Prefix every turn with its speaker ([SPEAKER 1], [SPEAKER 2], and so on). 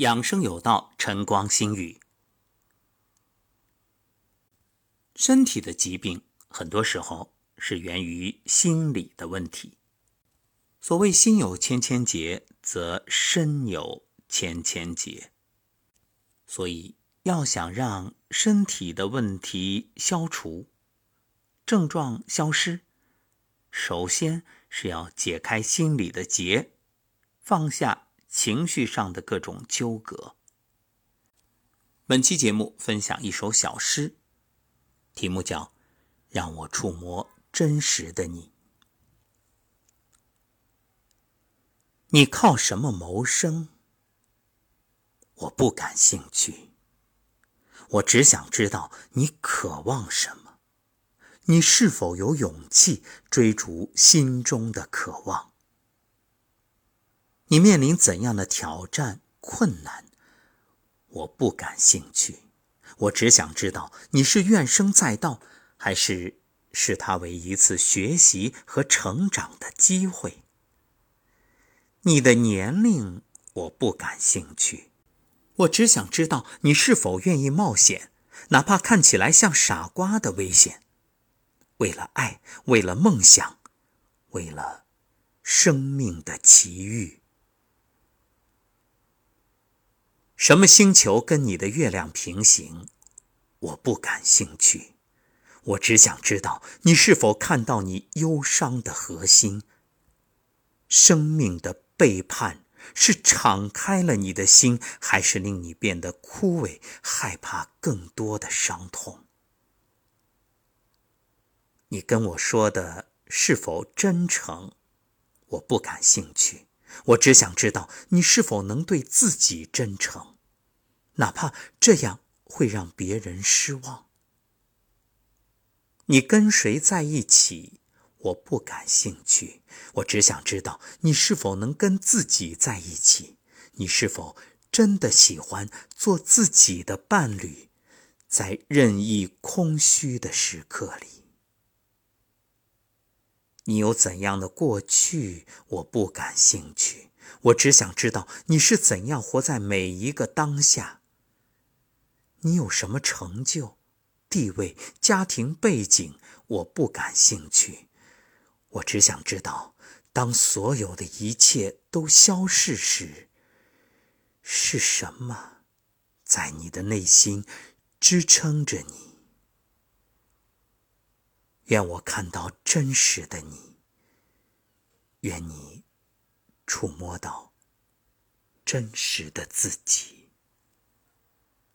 [SPEAKER 1] 养生有道，晨光心语。身体的疾病，很多时候是源于心理的问题。所谓“心有千千结，则身有千千结”。所以，要想让身体的问题消除、症状消失，首先是要解开心里的结，放下。情绪上的各种纠葛。本期节目分享一首小诗，题目叫《让我触摸真实的你》。你靠什么谋生？我不感兴趣。我只想知道你渴望什么，你是否有勇气追逐心中的渴望？你面临怎样的挑战困难？我不感兴趣，我只想知道你是怨声载道，还是视它为一次学习和成长的机会。你的年龄我不感兴趣，我只想知道你是否愿意冒险，哪怕看起来像傻瓜的危险，为了爱，为了梦想，为了生命的奇遇。什么星球跟你的月亮平行？我不感兴趣。我只想知道你是否看到你忧伤的核心。生命的背叛是敞开了你的心，还是令你变得枯萎，害怕更多的伤痛？你跟我说的是否真诚？我不感兴趣。我只想知道你是否能对自己真诚，哪怕这样会让别人失望。你跟谁在一起，我不感兴趣。我只想知道你是否能跟自己在一起，你是否真的喜欢做自己的伴侣，在任意空虚的时刻里。你有怎样的过去？我不感兴趣。我只想知道你是怎样活在每一个当下。你有什么成就、地位、家庭背景？我不感兴趣。我只想知道，当所有的一切都消逝时，是什么在你的内心支撑着你？愿我看到真实的你，愿你触摸到真实的自己。